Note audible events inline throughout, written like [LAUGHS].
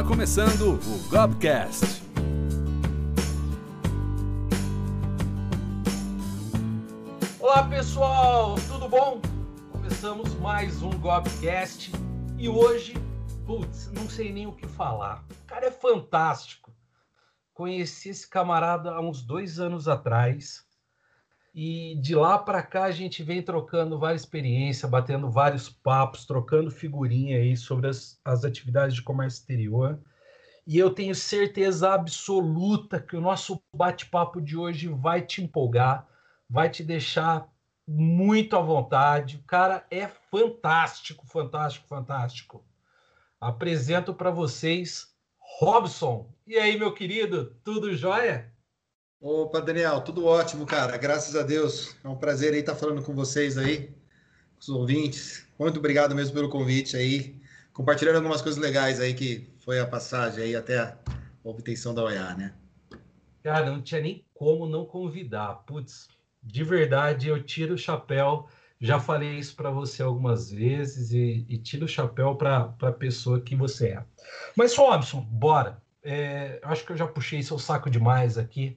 Está começando o Gobcast. Olá pessoal, tudo bom? Começamos mais um Gobcast e hoje, putz, não sei nem o que falar. O cara é fantástico. Conheci esse camarada há uns dois anos atrás e de lá para cá a gente vem trocando várias experiências, batendo vários papos, trocando figurinha aí sobre as, as atividades de comércio exterior. E eu tenho certeza absoluta que o nosso bate-papo de hoje vai te empolgar, vai te deixar muito à vontade. O cara é fantástico, fantástico, fantástico. Apresento para vocês Robson. E aí, meu querido, tudo jóia? Opa, Daniel, tudo ótimo, cara. Graças a Deus. É um prazer aí estar falando com vocês aí, com os ouvintes. Muito obrigado mesmo pelo convite aí, compartilhando algumas coisas legais aí que foi a passagem aí até a obtenção da OEA, né? Cara, não tinha nem como não convidar. Putz, de verdade, eu tiro o chapéu. Já falei isso para você algumas vezes e, e tiro o chapéu para a pessoa que você é. Mas, Robson, bora. É, acho que eu já puxei seu saco demais aqui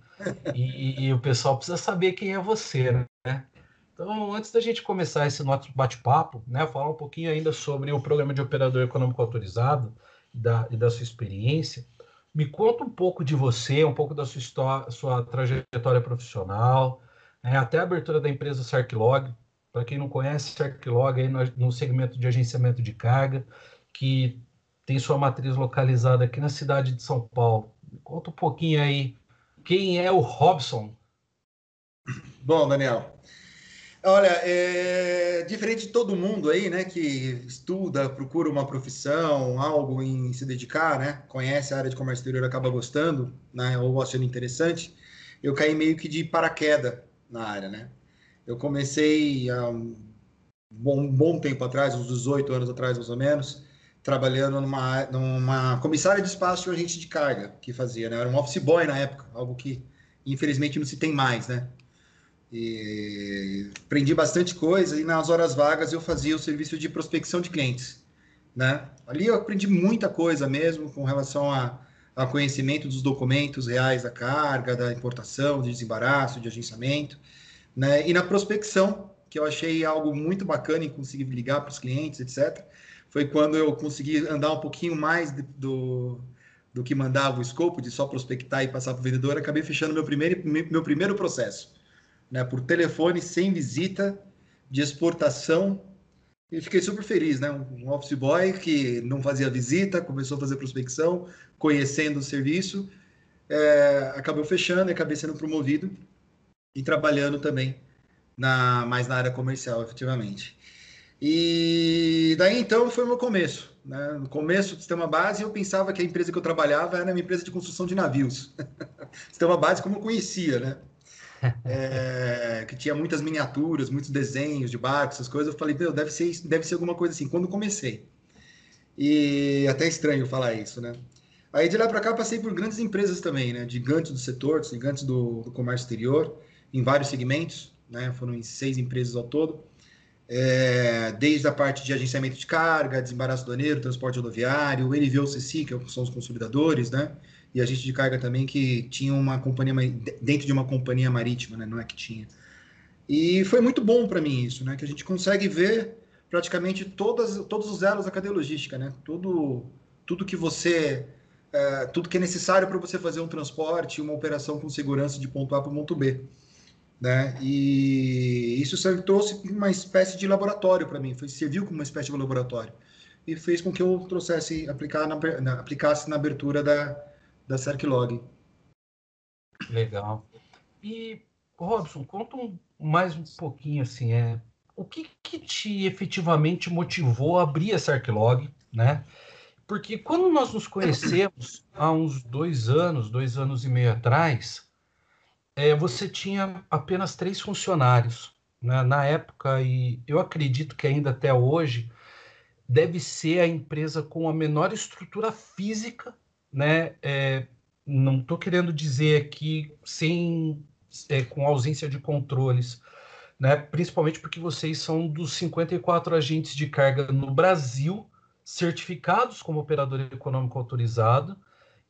e, e, o pessoal precisa saber quem é você, né? Então, antes da gente começar esse nosso bate-papo, né, falar um pouquinho ainda sobre o programa de operador econômico autorizado e da, e da sua experiência, me conta um pouco de você, um pouco da sua história, sua trajetória profissional, né, até a abertura da empresa Sarklog. Para quem não conhece, Sarklog aí no, no segmento de agenciamento de carga, que tem sua matriz localizada aqui na cidade de São Paulo. Conta um pouquinho aí, quem é o Robson? Bom, Daniel, olha, é diferente de todo mundo aí, né, que estuda, procura uma profissão, algo em se dedicar, né, conhece a área de comércio exterior, acaba gostando, né, ou achando interessante, eu caí meio que de paraquedas na área, né. Eu comecei há um bom, um bom tempo atrás, uns 18 anos atrás, mais ou menos, trabalhando numa, numa comissária de espaço e agente de carga que fazia, né? Era um office boy na época, algo que infelizmente não se tem mais, né? E aprendi bastante coisa e nas horas vagas eu fazia o serviço de prospecção de clientes, né? Ali eu aprendi muita coisa mesmo com relação a, a conhecimento dos documentos reais da carga, da importação, de desembaraço, de agenciamento, né? E na prospecção, que eu achei algo muito bacana em conseguir ligar para os clientes, etc foi quando eu consegui andar um pouquinho mais do, do que mandava o escopo, de só prospectar e passar para o vendedor, acabei fechando meu primeiro, meu primeiro processo, né, por telefone, sem visita, de exportação, e fiquei super feliz, né, um office boy que não fazia visita, começou a fazer prospecção, conhecendo o serviço, é, acabou fechando e acabei sendo promovido e trabalhando também na, mais na área comercial, efetivamente. E daí então foi o meu começo. Né? No começo do sistema base, eu pensava que a empresa que eu trabalhava era uma empresa de construção de navios. [LAUGHS] sistema base como eu conhecia, né? [LAUGHS] É, que tinha muitas miniaturas, muitos desenhos de barcos, essas coisas. Eu falei, meu, deve ser, deve ser alguma coisa assim. Quando comecei. E até estranho falar isso, né? Aí de lá para cá passei por grandes empresas também, né? Gigantes do setor, gigantes do, do comércio exterior, em vários segmentos, né? Foram em seis empresas ao todo é, desde a parte de agenciamento de carga, desembaraço aduaneiro, transporte rodoviário, o NVOCC, que são os consolidadores, né? E agente de carga também, que tinha uma companhia, dentro de uma companhia marítima, né? Não é que tinha. E foi muito bom para mim isso, né? Que a gente consegue ver praticamente todas, todos os elos da cadeia logística, né? Tudo, tudo que você... É, tudo que é necessário para você fazer um transporte, uma operação com segurança de ponto A para ponto B né? E isso trouxe uma espécie de laboratório para mim, foi, serviu como uma espécie de laboratório e fez com que eu trouxesse aplicar na, na aplicasse na abertura da da Cerclog. Legal. E Robson, conta um, mais um pouquinho assim, é o que, que te efetivamente motivou a abrir a Cerclog, né? Porque quando nós nos conhecemos há uns dois anos, dois anos e meio atrás, é, você tinha apenas três funcionários né? na época, e eu acredito que ainda até hoje deve ser a empresa com a menor estrutura física, né? É, não estou querendo dizer aqui sem é, com ausência de controles, né? Principalmente porque vocês são dos 54 agentes de carga no Brasil certificados como operador econômico autorizado,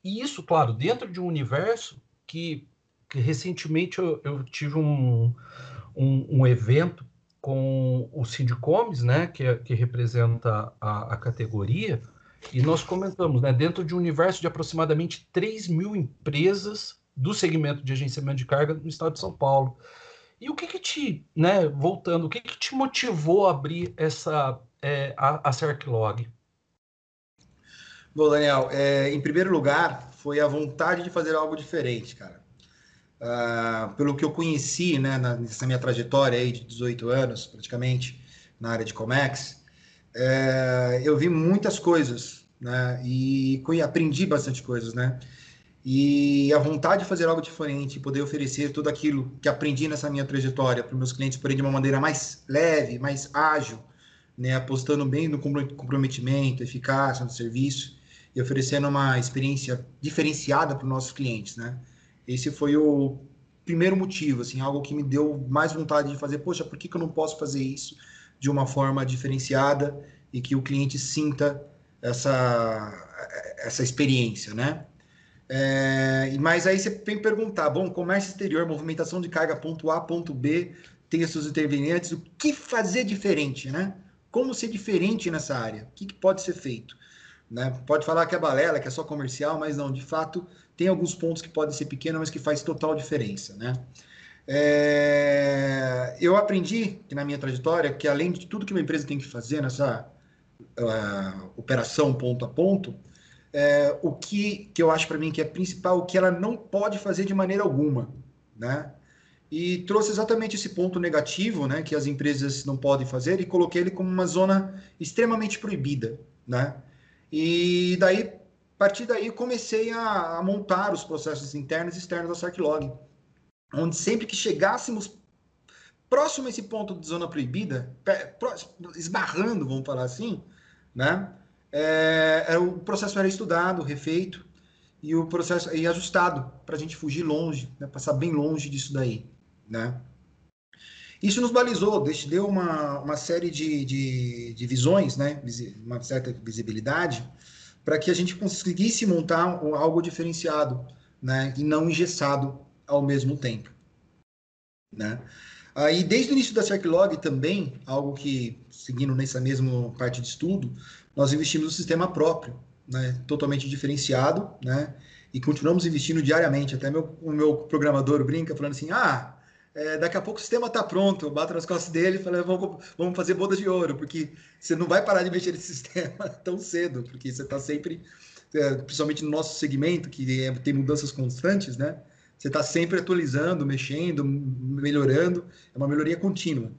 e isso, claro, dentro de um universo que, que recentemente eu, eu tive um, um, um, evento com o Sindicomes, né, que, que representa a, a categoria, e nós comentamos, né, dentro de um universo de aproximadamente 3 mil empresas do segmento de agenciamento de carga no estado de São Paulo. E o que que te, né, voltando, o que que te motivou a abrir essa, é, a, a Cerclog? Bom, Daniel, é, em primeiro lugar, foi a vontade de fazer algo diferente, cara. Uh, pelo que eu conheci, né, nessa minha trajetória aí de 18 anos, praticamente, na área de Comex, é, eu vi muitas coisas, né, e aprendi bastante coisas, né, e a vontade de fazer algo diferente, poder oferecer tudo aquilo que aprendi nessa minha trajetória para meus clientes, porém de uma maneira mais leve, mais ágil, né, apostando bem no comprometimento, eficácia no serviço, e oferecendo uma experiência diferenciada para os nossos clientes, né? Esse foi o primeiro motivo, assim, algo que me deu mais vontade de fazer. Poxa, por que, que eu não posso fazer isso de uma forma diferenciada e que o cliente sinta essa, essa experiência, né? É, mas aí você vem perguntar, bom, comércio exterior, movimentação de carga ponto A, ponto B, tem seus intervenientes, o que fazer diferente, né? Como ser diferente nessa área? O que, que pode ser feito? Né? Pode falar que é balela, que é só comercial, mas não, de fato, tem alguns pontos que podem ser pequenos, mas que faz total diferença, né? É... Eu aprendi que na minha trajetória que além de tudo que uma empresa tem que fazer nessa uh, operação ponto a ponto, é, o que, que eu acho para mim que é principal, o que ela não pode fazer de maneira alguma, né? E trouxe exatamente esse ponto negativo, né, que as empresas não podem fazer e coloquei ele como uma zona extremamente proibida, né? E daí, a partir daí, comecei a, a montar os processos internos e externos da Sarklog, onde sempre que chegássemos próximo a esse ponto de zona proibida, esbarrando, vamos falar assim, né? É, é, o processo era estudado, refeito e o processo e ajustado para a gente fugir longe, né? passar bem longe disso daí, né? Isso nos balizou, deu uma, uma série de, de, de visões, né? uma certa visibilidade, para que a gente conseguisse montar algo diferenciado né? e não engessado ao mesmo tempo. Né? Aí, desde o início da Circlog também, algo que, seguindo nessa mesma parte de estudo, nós investimos no sistema próprio, né? totalmente diferenciado, né? e continuamos investindo diariamente. Até meu, o meu programador brinca falando assim, ah, é, daqui a pouco o sistema está pronto, bato nas costas dele e falo, vamos, vamos fazer bodas de ouro, porque você não vai parar de mexer nesse [LAUGHS] sistema tão cedo, porque você está sempre, é, principalmente no nosso segmento, que é, tem mudanças constantes, né? Você está sempre atualizando, mexendo, melhorando, é uma melhoria contínua.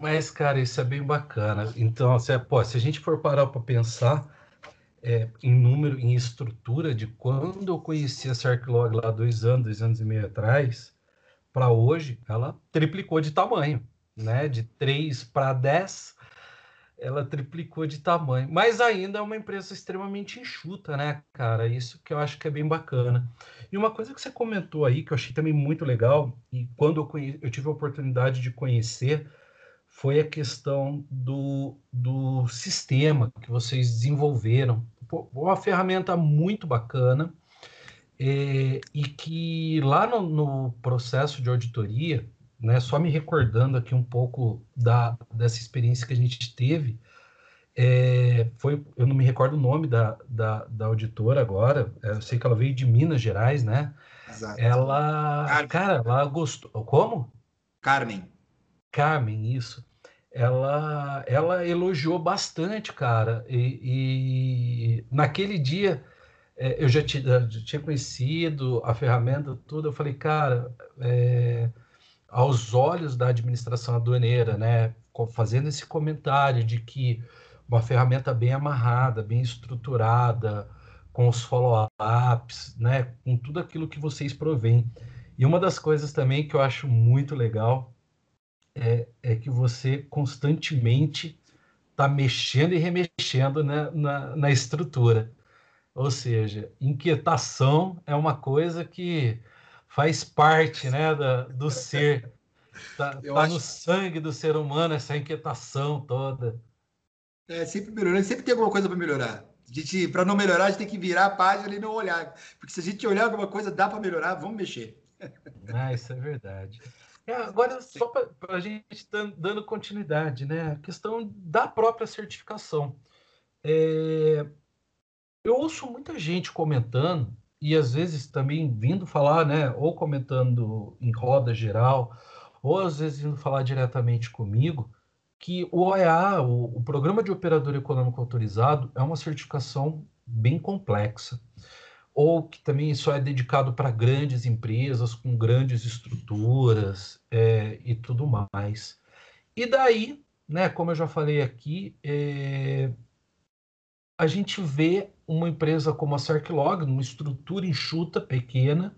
Mas, cara, isso é bem bacana. Então, se, pô, se a gente for parar para pensar é, em número, em estrutura de quando eu conheci a Sarklog lá dois anos, dois anos e meio atrás, para hoje, ela triplicou de tamanho, né? De 3 para 10, ela triplicou de tamanho. Mas ainda é uma empresa extremamente enxuta, né, cara? Isso que eu acho que é bem bacana. E uma coisa que você comentou aí, que eu achei também muito legal, e quando eu, conhe... eu tive a oportunidade de conhecer, foi a questão do, do sistema que vocês desenvolveram. Uma ferramenta muito bacana, é, e que lá no, no, processo de auditoria, né, só me recordando aqui um pouco da, dessa experiência que a gente teve, é, foi, eu não me recordo o nome da, da, da auditora agora, é, eu sei que ela veio de Minas Gerais, né? Exato. Ela, Carmen. cara, ela gostou. Como? Carmen. Carmen, isso. Ela, ela elogiou bastante, cara. E, e naquele dia eu já, já, tinha conhecido a ferramenta, tudo. Eu falei, cara, é, aos olhos da administração aduaneira, né, fazendo esse comentário de que uma ferramenta bem amarrada, bem estruturada, com os follow-ups, né, com tudo aquilo que vocês provêm. E uma das coisas também que eu acho muito legal é, é que você constantemente está mexendo e remexendo né, na, na estrutura. Ou seja, inquietação é uma coisa que faz parte né, da, do ser. [LAUGHS] Está tá no sangue do ser humano essa inquietação toda. É, sempre melhorando, sempre tem alguma coisa para melhorar. Para não melhorar, a gente tem que virar a página e não olhar. Porque se a gente olhar alguma coisa, dá para melhorar, vamos mexer. [LAUGHS] Ah, isso é verdade. É, agora, só para a gente dando continuidade, né? A questão da própria certificação. É, eu ouço muita gente comentando, e às vezes também vindo falar, né? Ou comentando em roda geral, ou às vezes vindo falar diretamente comigo, que o OEA, o, o Programa de Operador Econômico Autorizado, é uma certificação bem complexa ou que também só é dedicado para grandes empresas com grandes estruturas é, e tudo mais. E daí, né, como eu já falei aqui, é, a gente vê uma empresa como a Cerclog, numa estrutura enxuta, pequena,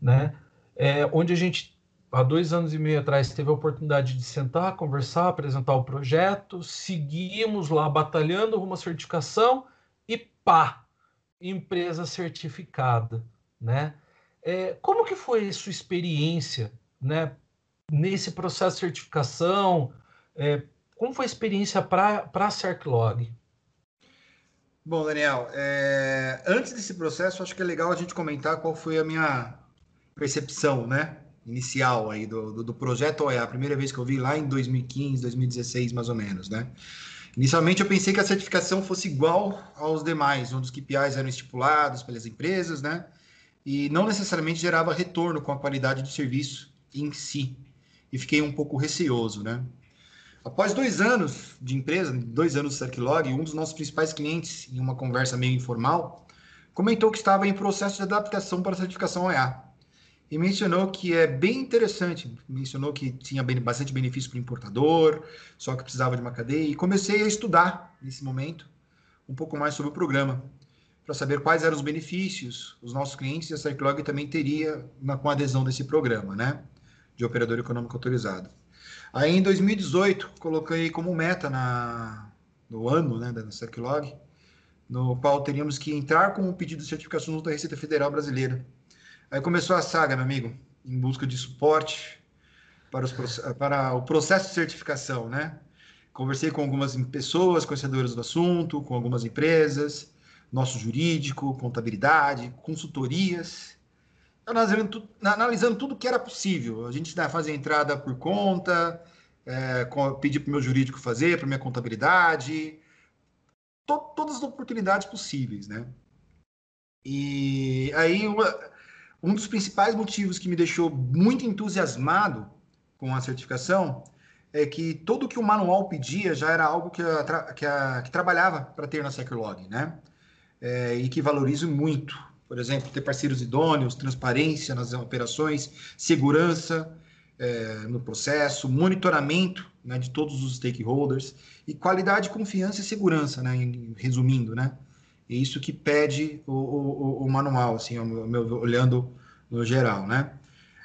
né, é, onde a gente, há dois anos e meio atrás, teve a oportunidade de sentar, conversar, apresentar o projeto, seguimos lá batalhando uma certificação e pá, empresa certificada, né? É, como que foi sua experiência, né, nesse processo de certificação? É, como foi a experiência para a CertLog? Bom, Daniel, é, antes desse processo, acho que é legal a gente comentar qual foi a minha percepção, né, inicial aí do, do, do projeto OEA, a primeira vez que eu vi lá em 2015, 2016, mais ou menos, né? Inicialmente eu pensei que a certificação fosse igual aos demais, onde os KPIs eram estipulados pelas empresas, né? E não necessariamente gerava retorno com a qualidade do serviço em si. E fiquei um pouco receoso, né? Após dois anos de empresa, dois anos de Circlog, um dos nossos principais clientes, em uma conversa meio informal, comentou que estava em processo de adaptação para a certificação OEA e mencionou que é bem interessante. Mencionou que tinha bastante benefício para o importador, só que precisava de uma cadeia. E comecei a estudar, nesse momento, um pouco mais sobre o programa, para saber quais eram os benefícios os nossos clientes e a Cyclog também teria na, com a adesão desse programa, né? De operador econômico autorizado. Aí, em 2018, coloquei como meta na, no ano né, da Cyclog, no qual teríamos que entrar com um pedido de certificação junto à Receita Federal Brasileira Aí começou a saga, meu amigo, em busca de suporte para, os, para o processo de certificação, né? Conversei com algumas pessoas conhecedoras do assunto, com algumas empresas, nosso jurídico, contabilidade, consultorias, analisando tudo, analisando tudo que era possível. A gente fazia entrada por conta, é, para o meu jurídico fazer, para minha contabilidade, to, todas as oportunidades possíveis, né? E aí uma, um dos principais motivos que me deixou muito entusiasmado com a certificação é que tudo que o manual pedia já era algo que, a, que, a, que trabalhava para ter na Securlog, né? É, e que valorizo muito. Por exemplo, ter parceiros idôneos, transparência nas operações, segurança é, no processo, monitoramento né, de todos os stakeholders e qualidade, confiança e segurança, né? Resumindo, né? É isso que pede o, o, o manual, assim, meu, olhando no geral, né?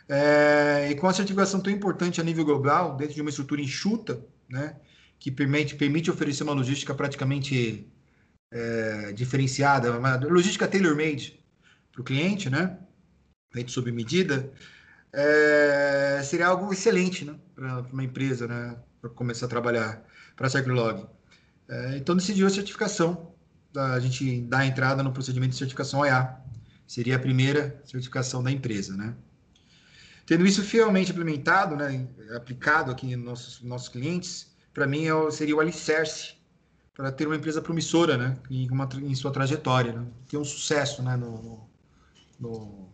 É, e com a certificação tão importante a nível global, dentro de uma estrutura enxuta, né, que permite, permite oferecer uma logística praticamente é, diferenciada, uma logística tailor-made para o cliente, né, feito sob medida, é, seria algo excelente né, para uma empresa né, para começar a trabalhar para a CircleLog. É, então decidiu a certificação. A gente dar entrada no procedimento de certificação OEA. Seria a primeira certificação da empresa, né? Tendo isso fielmente implementado, né, aplicado aqui nos nossos, nossos clientes, para mim é, seria o alicerce para ter uma empresa promissora, né, em, uma, em sua trajetória, né, ter um sucesso, né, no, no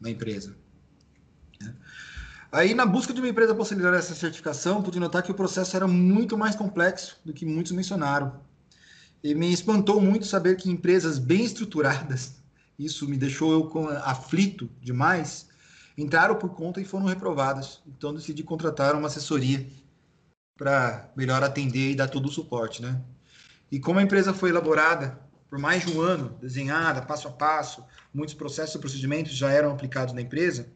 na empresa. Né? Aí, na busca de uma empresa acelerar essa certificação, pude notar que o processo era muito mais complexo do que muitos mencionaram. E me espantou muito saber que empresas bem estruturadas, isso me deixou eu aflito demais, entraram por conta e foram reprovadas. Então decidi contratar uma assessoria para melhor atender e dar todo o suporte, né? E como a empresa foi elaborada por mais de um ano, desenhada passo a passo, muitos processos e procedimentos já eram aplicados na empresa,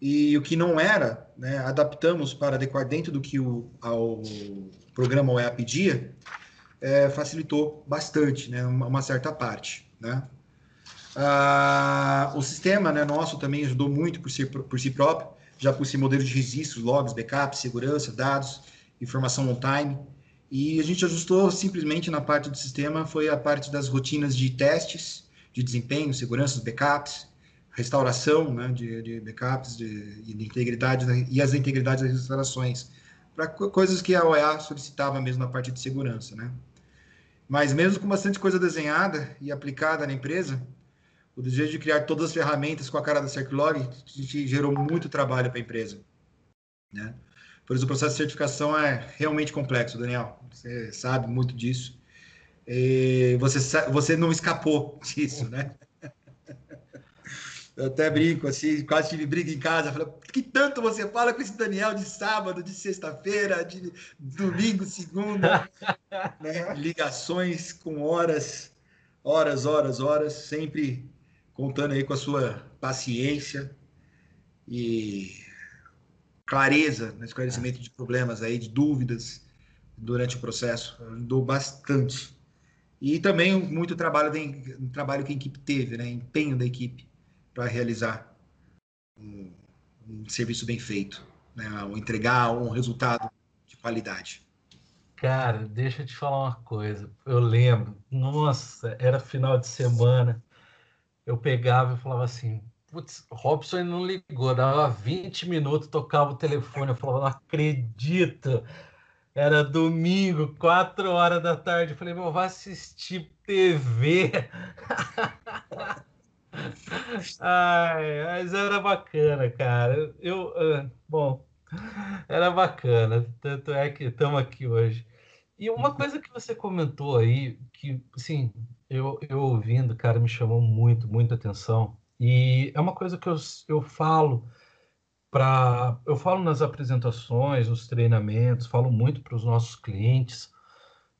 e o que não era, né, adaptamos para adequar dentro do que o ao programa OEA pedia, é, facilitou bastante, né, uma, uma certa parte, né. Ah, o sistema né, nosso também ajudou muito por si, por si próprio, já por si modelo de registros, logs, backups, segurança, dados, informação on time E a gente ajustou simplesmente na parte do sistema, foi a parte das rotinas de testes, de desempenho, segurança, backups, restauração né, de, de backups de, de integridade e as integridades das restaurações, para coisas que a OEA solicitava mesmo na parte de segurança. Né? Mas mesmo com bastante coisa desenhada e aplicada na empresa, o desejo de criar todas as ferramentas com a cara da CircLog gerou muito trabalho para a empresa. Né? Por isso, o processo de certificação é realmente complexo, Daniel. Você sabe muito disso. E você, você não escapou [LAUGHS] disso, né? Eu até brinco, assim, quase tive briga em casa. Falei, que tanto você fala com esse Daniel de sábado, de sexta-feira, de domingo, segunda? [LAUGHS] né? Ligações com horas, horas, horas, horas, sempre contando aí com a sua paciência e clareza no esclarecimento de problemas aí, de dúvidas durante o processo. Ajudou bastante. E também muito trabalho, de, trabalho que a equipe teve, né? Empenho da equipe para realizar um, um, serviço bem feito, né? Ou entregar um resultado de qualidade. Cara, deixa eu te falar uma coisa. Eu lembro, nossa, era final de semana. Eu pegava e falava assim: Putz, Robson não ligou, dava 20 minutos, tocava o telefone, eu falava, não acredito. Era domingo, 4 horas da tarde. Eu falei, meu, vai assistir TV. [LAUGHS] Ai, mas era bacana, cara. Eu, uh, bom, era bacana. Tanto é que estamos aqui hoje. E uma coisa que você comentou aí, que, assim, eu, eu ouvindo, cara, me chamou muito, muita atenção e é uma coisa que eu, eu falo para eu falo nas apresentações, nos treinamentos, falo muito para os nossos clientes,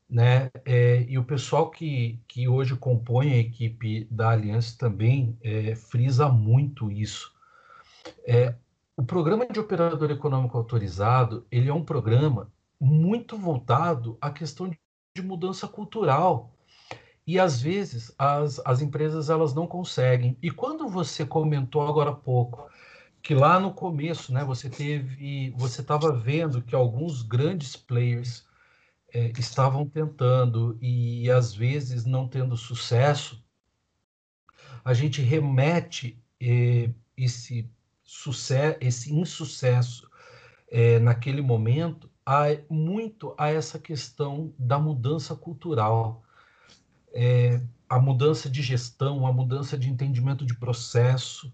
né? É, e o pessoal que, que hoje compõe a equipe da Aliança também é, frisa muito isso. É, o programa de operador econômico autorizado ele é um programa muito voltado à questão de mudança cultural e às vezes as, as empresas elas não conseguem. E quando você comentou agora há pouco que lá no começo, né, você teve, você estava vendo que alguns grandes players é, estavam tentando e às vezes não tendo sucesso, a gente remete é, esse sucesso, esse insucesso é, naquele momento a, muito a essa questão da mudança cultural é, a mudança de gestão, a mudança de entendimento de processo,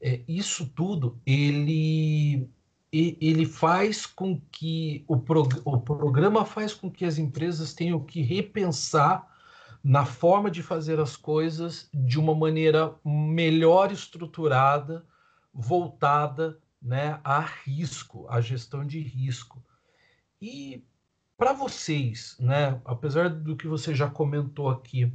é, isso tudo ele ele faz com que o, prog o programa faz com que as empresas tenham que repensar na forma de fazer as coisas de uma maneira melhor estruturada, voltada né, a risco, a gestão de risco. E para vocês, né, apesar do que você já comentou aqui,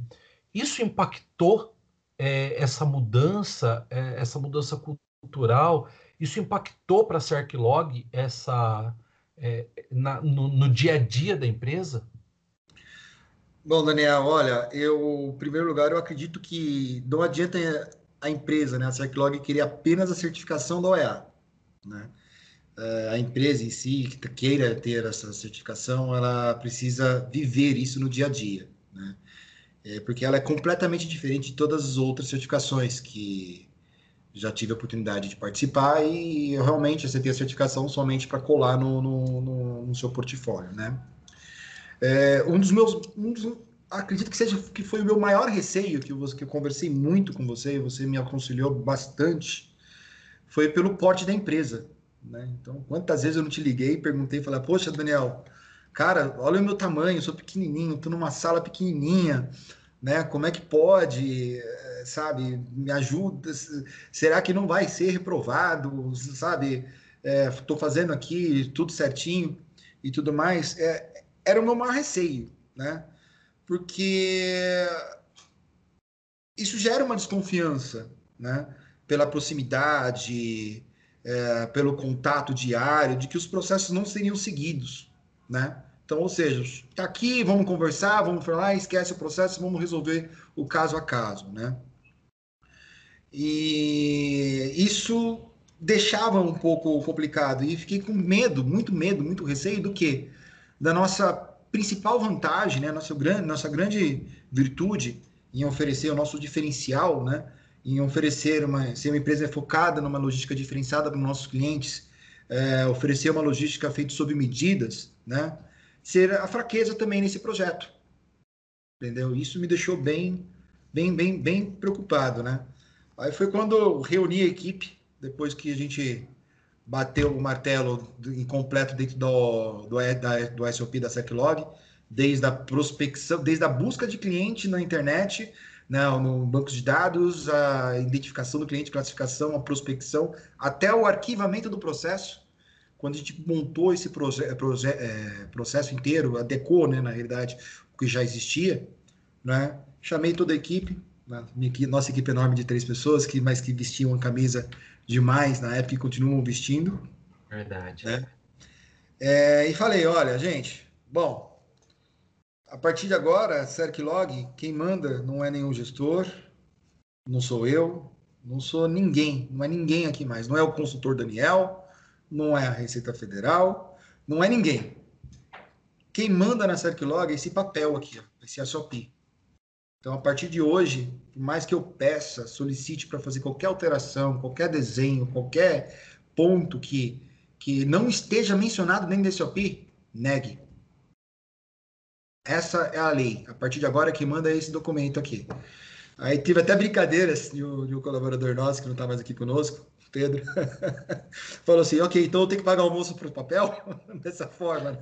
isso impactou é, essa mudança, é, essa mudança cultural? Isso impactou para a Cerclog essa é, na, no, no, dia a dia da empresa? Bom, Daniel, olha, eu, em primeiro lugar, eu acredito que não adianta a empresa, né, a Cerclog, querer apenas a certificação da OEA, né? Eh, a empresa em si que queira ter essa certificação, ela precisa viver isso no dia a dia, né? É porque ela é completamente diferente de todas as outras certificações que já tive a oportunidade de participar e realmente você tem a certificação somente para colar no, no, no, no, seu portfólio, né? É, um dos meus, um dos, acredito que seja que foi o meu maior receio que eu, que eu conversei muito com você e você me aconselhou bastante, foi pelo porte da empresa. Né? Então, quantas vezes eu não te liguei e perguntei, falei, poxa, Daniel, cara, olha o meu tamanho, eu sou pequenininho, estou numa sala pequenininha, né? Como é que pode, eh, sabe? Me ajuda? Será que não vai ser reprovado, sabe? Estou é, fazendo aqui tudo certinho e tudo mais. É, era o meu maior receio, né? Porque isso gera uma desconfiança, né? Pela proximidade, é, pelo contato diário, de que os processos não seriam seguidos, né? Então, ou seja, está aqui, vamos conversar, vamos falar, esquece o processo, vamos resolver o caso a caso, né? E isso deixava um pouco complicado e fiquei com medo, muito medo, muito receio do que da nossa principal vantagem, né, nossa, grande, nossa grande virtude em oferecer o nosso diferencial, né, em oferecer uma, ser uma empresa focada numa logística diferenciada para os nossos clientes, é, oferecer uma logística feita sob medidas, né, ser a fraqueza também nesse projeto, entendeu? Isso me deixou bem, bem, bem, bem preocupado, né? Aí foi quando eu reuni a equipe, depois que a gente bateu o martelo incompleto dentro do, do, da, do SOP da SecLog, desde a prospecção, desde a busca de cliente na internet, né, no banco de dados, a identificação do cliente, classificação, a prospecção, até o arquivamento do processo. Quando a gente montou esse é, processo inteiro, adequou, né, na realidade, o que já existia, né, chamei toda a equipe, né, nossa equipe enorme de três pessoas, que mais que vestiam a camisa demais na época e continuam vestindo. Verdade. Né? É, e falei, olha, gente, bom, a partir de agora, Log, quem manda não é nenhum gestor, não sou eu, não sou ninguém, não é ninguém aqui mais. Não é o consultor Daniel, não é a Receita Federal, não é ninguém. Quem manda na Log é esse papel aqui, esse SOP. Então, a partir de hoje, por mais que eu peça, solicite para fazer qualquer alteração, qualquer desenho, qualquer ponto que, que não esteja mencionado nem nesse OP, negue. Essa é a lei. A partir de agora, quem manda é esse documento aqui. Aí tive até brincadeiras de um, de um colaborador nosso que não está mais aqui conosco, Pedro, [LAUGHS] falou assim: ok, então eu tenho que pagar almoço para o papel? [LAUGHS] Dessa forma.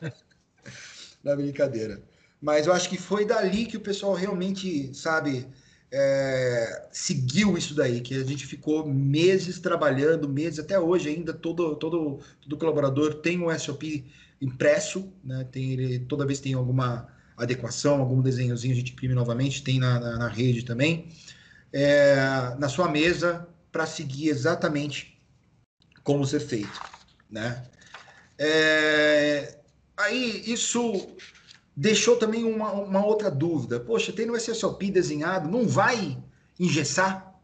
[LAUGHS] Na brincadeira. Mas eu acho que foi dali que o pessoal realmente, sabe, é, seguiu isso daí, que a gente ficou meses trabalhando, meses, até hoje ainda, todo, todo, todo colaborador tem um SOP impresso, né? Tem ele, toda vez tem alguma adequação, algum desenhozinho, a gente imprime novamente, tem na, na, na rede também, é, na sua mesa, para seguir exatamente como ser feito, né? É, aí, isso deixou também uma, uma outra dúvida. Poxa, tendo o SSOP desenhado, não vai engessar,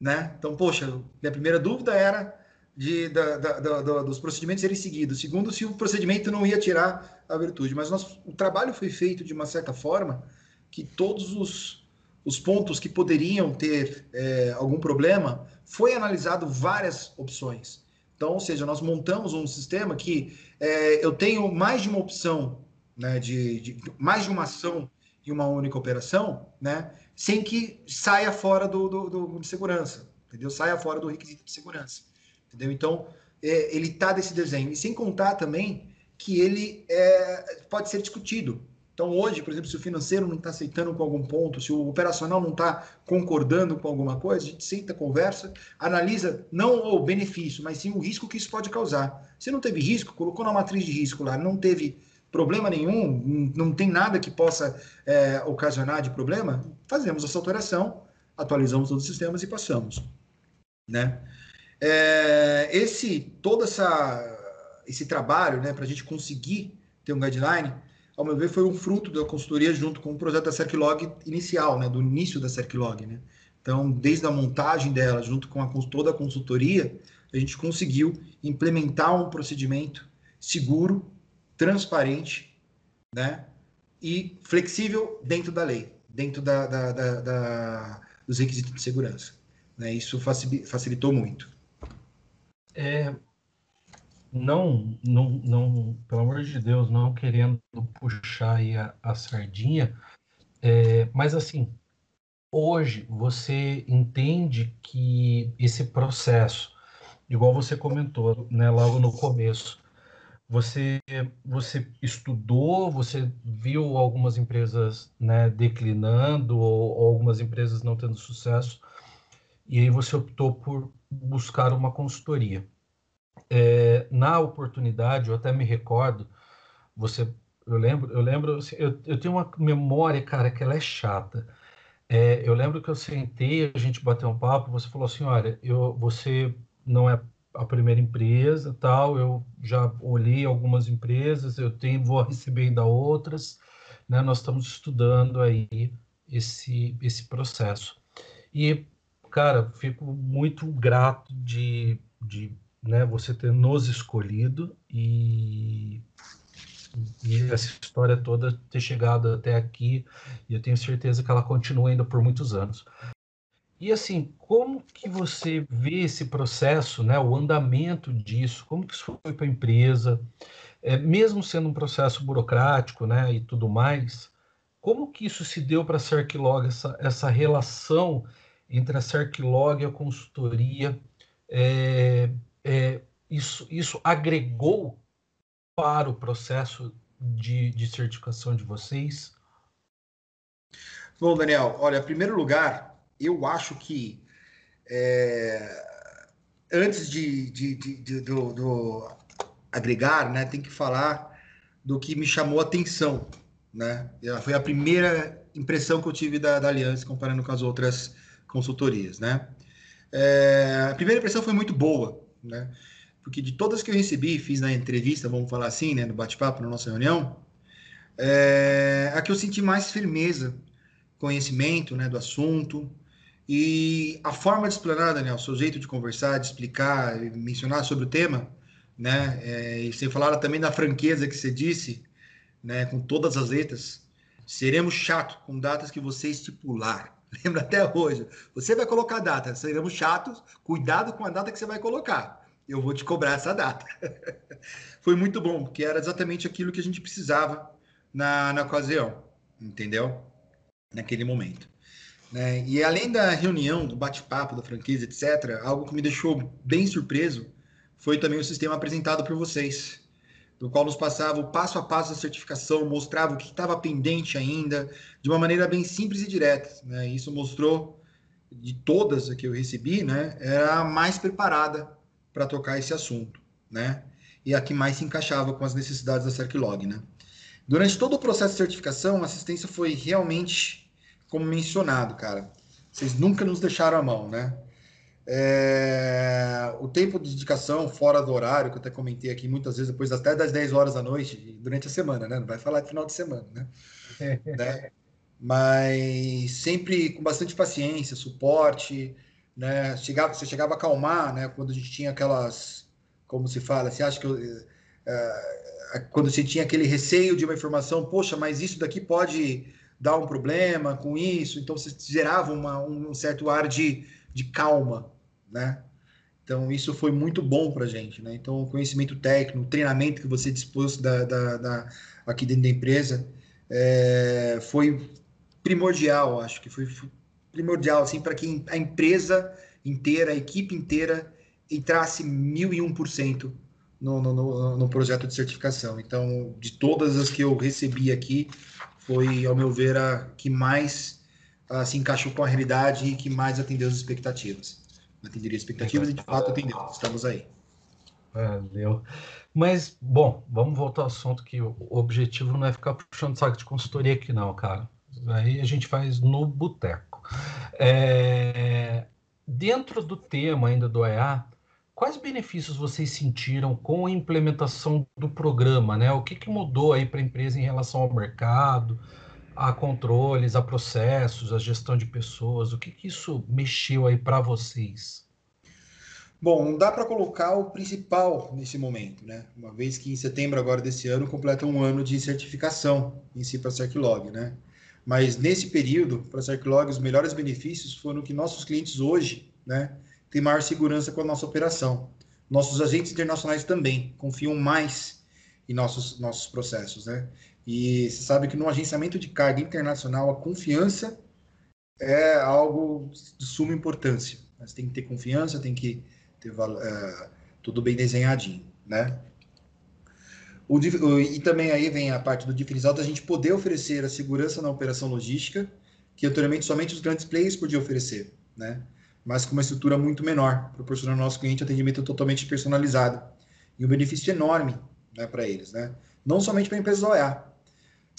né? Então, poxa, minha primeira dúvida era de, da, da, da, dos procedimentos serem seguidos. Segundo, se o procedimento não ia tirar a virtude. Mas o trabalho foi feito de uma certa forma que todos os, os pontos que poderiam ter é, algum problema foi analisado várias opções. Então, ou seja, nós montamos um sistema que é, eu tenho mais de uma opção né, de, de, mais de uma ação em uma única operação, né, sem que saia fora do, do, do de segurança, entendeu? Saia fora do requisito de segurança, entendeu? Então, é, ele está desse desenho. E sem contar também que ele é, pode ser discutido. Então, hoje, por exemplo, se o financeiro não está aceitando com algum ponto, se o operacional não está concordando com alguma coisa, a gente senta, conversa, analisa não o benefício, mas sim o risco que isso pode causar. Se não teve risco, colocou na matriz de risco lá, não teve problema nenhum, não tem nada que possa é, ocasionar de problema, fazemos essa alteração, atualizamos todos os sistemas e passamos, né? É, esse todo essa esse trabalho, né, para a gente conseguir ter um guideline, ao meu ver, foi um fruto da consultoria junto com o projeto da CircLog inicial, né, do início da CircLog, né? Então, desde a montagem dela, junto com a, toda a consultoria, a gente conseguiu implementar um procedimento seguro transparente, né? E flexível dentro da lei, dentro da, da, da, da dos requisitos de segurança. Né? Isso facilitou muito. É, não, não, não, pelo amor de Deus, não querendo puxar aí a, a sardinha, é, mas assim, hoje você entende que esse processo, igual você comentou, né, logo no começo, você, você estudou, você viu algumas empresas né, declinando ou, ou, algumas empresas não tendo sucesso, e aí você optou por buscar uma consultoria. É, na oportunidade, eu até me recordo, você, eu lembro, eu lembro, assim, eu, eu tenho uma memória, cara, que ela é chata. É, eu lembro que eu sentei, a gente bateu um papo, você falou assim, olha, eu, você não é a primeira empresa, tal, eu já olhei algumas empresas, eu tenho, vou receber ainda outras, né? Nós estamos estudando aí esse esse processo. E cara, fico muito grato de, de né, você ter nos escolhido e e essa história toda ter chegado até aqui, e eu tenho certeza que ela continua ainda por muitos anos. E assim, como que você vê esse processo, né, o andamento disso, como que isso foi para a empresa, é, mesmo sendo um processo burocrático, né, e tudo mais, como que isso se deu para a Cerquilog, essa, essa relação entre a Cerquilog e a consultoria, é, é, isso, isso agregou para o processo de, de certificação de vocês? Bom, Daniel, olha, em primeiro lugar, eu acho que é, antes de, de, de, de do, do, agregar, né, tem que falar do que me chamou a atenção, né? Foi a primeira impressão que eu tive da, da Aliança comparando com as outras consultorias, né? É, a primeira impressão foi muito boa, né? Porque de todas que eu recebi, fiz na entrevista, vamos falar assim, né, no bate-papo, na nossa reunião, é, a que eu senti mais firmeza, conhecimento, né, do assunto, e a forma de explanar, Daniel, seu jeito de conversar, de explicar, mencionar sobre o tema, né? É, e você falaram também da franqueza que você disse, né? Com todas as letras. Seremos chato com datas que você estipular. [LAUGHS] Lembra até hoje. Você vai colocar data, seremos chatos. Cuidado com a data que você vai colocar. Eu vou te cobrar essa data. [LAUGHS] Foi muito bom, porque era exatamente aquilo que a gente precisava na, na ocasião, entendeu? Naquele momento. Né? E além da reunião, do bate-papo, da franquia, etc., algo que me deixou bem surpreso foi também o sistema apresentado por vocês, do qual nos passava o passo a passo da certificação, mostrava o que estava pendente ainda, de uma maneira bem simples e direta. Né? Isso mostrou, de todas que eu recebi, né, era a mais preparada para tocar esse assunto, né? E a que mais se encaixava com as necessidades da Cerclog, né? Durante todo o processo de certificação, a assistência foi realmente como mencionado, cara. Vocês nunca nos deixaram a mão, né? É... o tempo de dedicação fora do horário, que eu até comentei aqui muitas vezes, depois até das 10 horas da noite, durante a semana, né? Não vai falar de final de semana, né? [LAUGHS] né? Mas sempre com bastante paciência, suporte, né? Chegava, você chegava a acalmar, né? Quando a gente tinha aquelas, como se fala, você acha que eu, é, quando você tinha aquele receio de uma informação, poxa, mas isso daqui pode dar um problema com isso, então você gerava uma, um certo ar de, de calma, né? Então, isso foi muito bom para a gente, né? Então, o conhecimento técnico, o treinamento que você dispôs da, da, da aqui dentro da empresa é, foi primordial, acho que foi, foi primordial, assim, para que a empresa inteira, a equipe inteira entrasse mil e um por cento no, no, no projeto de certificação. Então, de todas as que eu recebi aqui, foi, ao meu ver, a que mais uh, se encaixou com a realidade e que mais atendeu as expectativas. Atenderia expectativas e, de fato, atendeu. Estamos aí. Valeu. Mas, bom, vamos voltar ao assunto que o objetivo não é ficar puxando saco de consultoria aqui, não, cara. Aí a gente faz no boteco. É... Dentro do tema ainda do EA, Quais benefícios vocês sentiram com a implementação do programa? Né? O que, que mudou aí para a empresa em relação ao mercado, a controles, a processos, a gestão de pessoas? O que, que isso mexeu aí para vocês? Bom, não dá para colocar o principal nesse momento, né? Uma vez que em setembro agora desse ano completa um ano de certificação em si para a Cerclog, né? Mas nesse período, para a Cerclog, os melhores benefícios foram que nossos clientes hoje, né, tem maior segurança com a nossa operação. Nossos agentes internacionais também confiam mais em nossos, nossos processos, né? E você sabe que no agenciamento de carga internacional, a confiança é algo de suma importância. Você tem que ter confiança, tem que ter uh, tudo bem desenhadinho, né? O, e também aí vem a parte do diferencial a gente poder oferecer a segurança na operação logística, que anteriormente somente os grandes players podiam oferecer, né? mas com uma estrutura muito menor, proporcionando ao nosso cliente atendimento totalmente personalizado. E um benefício enorme né, para eles, né? Não somente para a empresa OEA,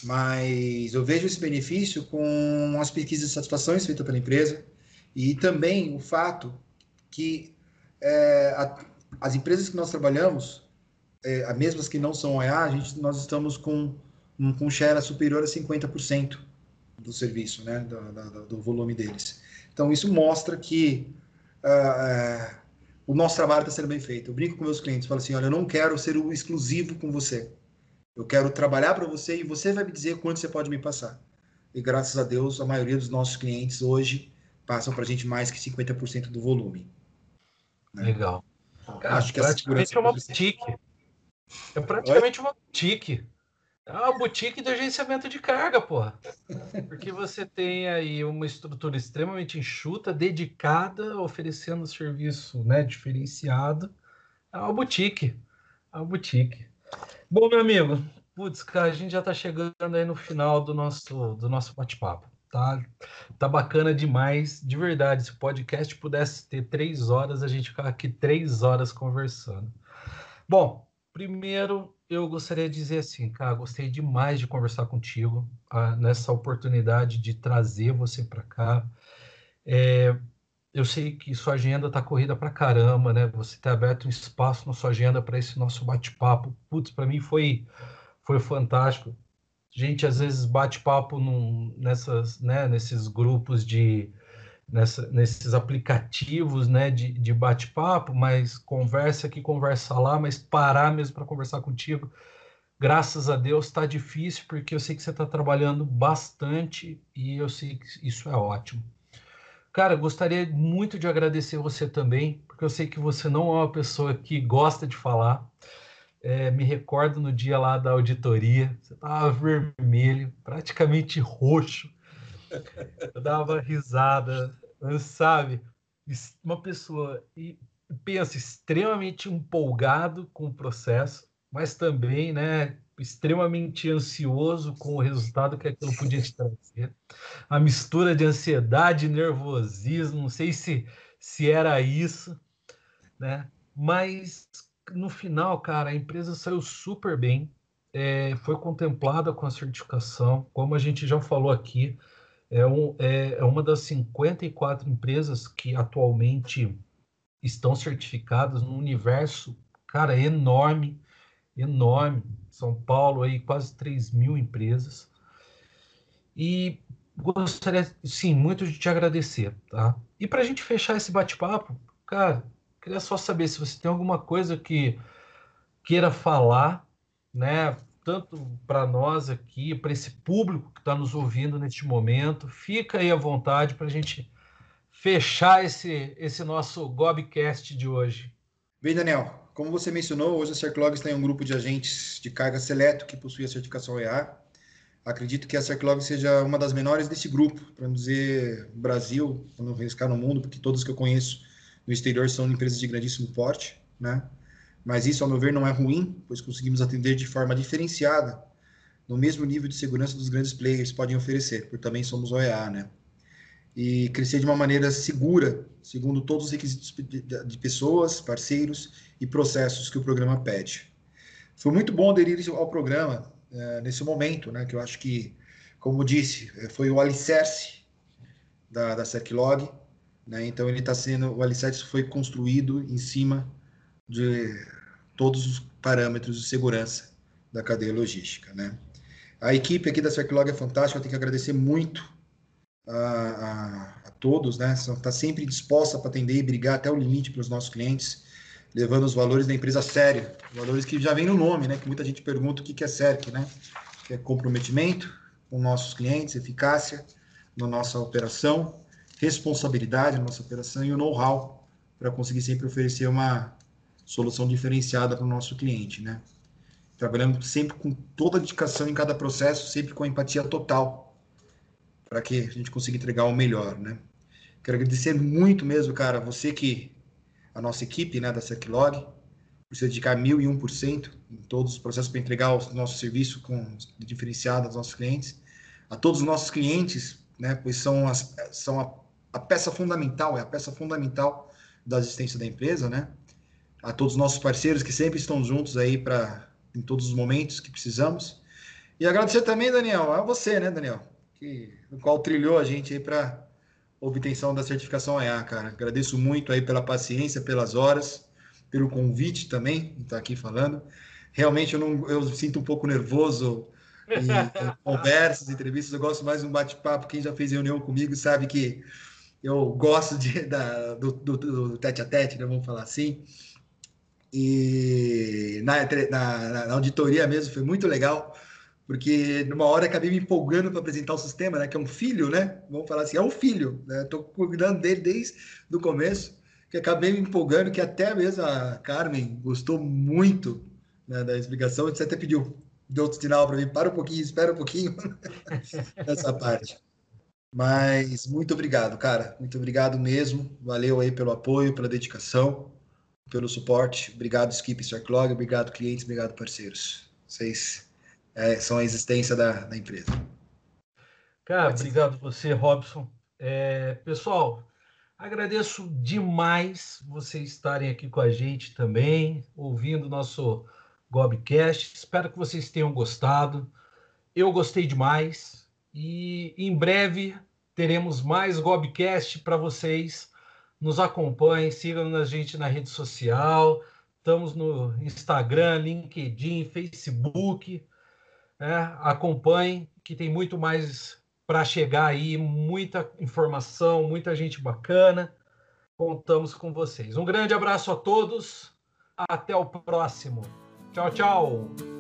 mas eu vejo esse benefício com as pesquisas de satisfações feitas pela empresa e também o fato que é, a, as empresas que nós trabalhamos, é, as mesmas que não são OEA, a gente, nós estamos com um, com share superior a 50% do serviço, né, do, do, do volume deles. Então, isso mostra que uh, o nosso trabalho está sendo bem feito. Eu brinco com meus clientes, falo assim, olha, eu não quero ser o exclusivo com você. Eu quero trabalhar para você e você vai me dizer quanto você pode me passar. E graças a Deus, a maioria dos nossos clientes hoje passam para a gente mais que 50% do volume. Né? Legal. Cara, Acho que praticamente é uma boutique. É praticamente Oi? uma boutique. É uma boutique de agenciamento de carga, porra. Porque você tem aí uma estrutura extremamente enxuta, dedicada, oferecendo serviço né, diferenciado. É uma boutique. É uma boutique. Bom, meu amigo, putz, cara, a gente já está chegando aí no final do nosso, do nosso bate-papo. Tá, tá bacana demais, de verdade. Se o podcast pudesse ter três horas, a gente ficava aqui três horas conversando. Bom, primeiro eu gostaria de dizer assim, cara, gostei demais de conversar contigo ah, nessa oportunidade de trazer você para cá. É, eu sei que sua agenda está corrida para caramba, né? Você tem aberto um espaço na sua agenda para esse nosso bate-papo. Putz, para mim foi foi fantástico. A gente às vezes bate papo num, nessas, né, nesses grupos de nessa, nesses aplicativos né, de, de bate-papo, mas conversa aqui, conversa lá, mas parar mesmo para conversar contigo, graças a Deus está difícil, porque eu sei que você está trabalhando bastante e eu sei que isso é ótimo. Cara, gostaria muito de agradecer você também, porque eu sei que você não é uma pessoa que gosta de falar. É, me recordo no dia lá da auditoria, você estava vermelho, praticamente roxo. Eu dava risada, sabe? Uma pessoa e pensa extremamente empolgado com o processo, mas também, né, extremamente ansioso com o resultado que aquilo podia te trazer. A mistura de ansiedade nervosismo, não sei se se era isso, né? Mas no final, cara, a empresa saiu super bem, é, foi contemplada com a certificação, como a gente já falou aqui, é, um, é, é uma das 54 empresas que atualmente estão certificadas no universo, cara, enorme, enorme. São Paulo aí quase 3 mil empresas. E gostaria, sim, muito de te agradecer, tá? E para a gente fechar esse bate-papo, cara, queria só saber se você tem alguma coisa que queira falar, né? tanto para nós aqui, para esse público que está nos ouvindo neste momento. Fica aí à vontade para a gente fechar esse, esse nosso Gobcast de hoje. Bem, Daniel, como você mencionou, hoje a Cerclog tem um grupo de agentes de carga seleto que possui a certificação EA. Acredito que a Cerclog seja uma das menores desse grupo, para não dizer Brasil, para não arriscar no mundo, porque todos que eu conheço no exterior são empresas de grandíssimo porte, né? mas isso, ao meu ver, não é ruim, pois conseguimos atender de forma diferenciada, no mesmo nível de segurança dos grandes players podem oferecer, porque também somos OEA, né? E crescer de uma maneira segura, segundo todos os requisitos de pessoas, parceiros e processos que o programa pede. Foi muito bom aderir ao programa é, nesse momento, né? Que eu acho que, como disse, é, foi o alicerce da, da Cerclog, né? Então ele está sendo, o alicerce foi construído em cima de todos os parâmetros de segurança da cadeia logística, né? A equipe aqui da Circulog é fantástica, eu tenho que agradecer muito a, a, todos, né? Está sempre disposta para atender e brigar até o limite para os nossos clientes, levando os valores da empresa séria, valores que já vem no nome, né? Que muita gente pergunta o que é CERC, né? Que é comprometimento com nossos clientes, eficácia na nossa operação, responsabilidade na nossa operação e o know-how para conseguir sempre oferecer uma solução diferenciada para o nosso cliente, né? Trabalhando sempre com toda a dedicação em cada processo, sempre com empatia total, para que a gente consiga entregar o melhor, né? Quero agradecer muito mesmo, cara, você que a nossa equipe, né, da Seclog, por se dedicar mil e um por cento em todos os processos para entregar o nosso serviço com diferenciado aos nossos clientes, a todos os nossos clientes, né, pois são as, são a, a peça fundamental, é a peça fundamental da existência da empresa, né? a todos os nossos parceiros que sempre estão juntos aí para em todos os momentos que precisamos. E agradecer também, Daniel, a você, né, Daniel, que no qual trilhou a gente aí para obtenção da certificação EA, cara. Agradeço muito aí pela paciência, pelas horas, pelo convite também, estar aqui falando. Realmente eu não eu sinto um pouco nervoso em, em [LAUGHS] conversas, entrevistas, eu gosto mais de um bate-papo. Quem já fez reunião comigo sabe que eu gosto de, [LAUGHS] da, do, do, do tete a tete, né, vamos falar assim. E na, na, na auditoria mesmo foi muito legal, porque numa hora acabei me empolgando para apresentar o sistema, né? Que é um filho, né? Vamos falar assim, é um filho, né? Estou cuidando dele desde o começo, que acabei me empolgando, que até mesmo a Carmen gostou muito né, da explicação, você até pediu, deu outro sinal para mim, para um pouquinho, espera um pouquinho [LAUGHS] nessa parte. Mas muito obrigado, cara. Muito obrigado mesmo. Valeu aí pelo apoio, pela dedicação, pelo suporte. Obrigado, Skip Circlog. Obrigado, clientes. Obrigado, parceiros. Vocês é, são a existência da, da empresa. Cara, obrigado você, Robson. É, pessoal, agradeço demais vocês estarem aqui com a gente também, ouvindo o nosso Gobcast. Espero que vocês tenham gostado. Eu gostei demais. E em breve teremos mais Gobcast para vocês. Nos acompanhem, sigam a gente na rede social. Estamos no Instagram, LinkedIn, Facebook. Né? Acompanhem, que tem muito mais para chegar aí, muita informação, muita gente bacana. Contamos com vocês. Um grande abraço a todos. Até o próximo. Tchau, tchau.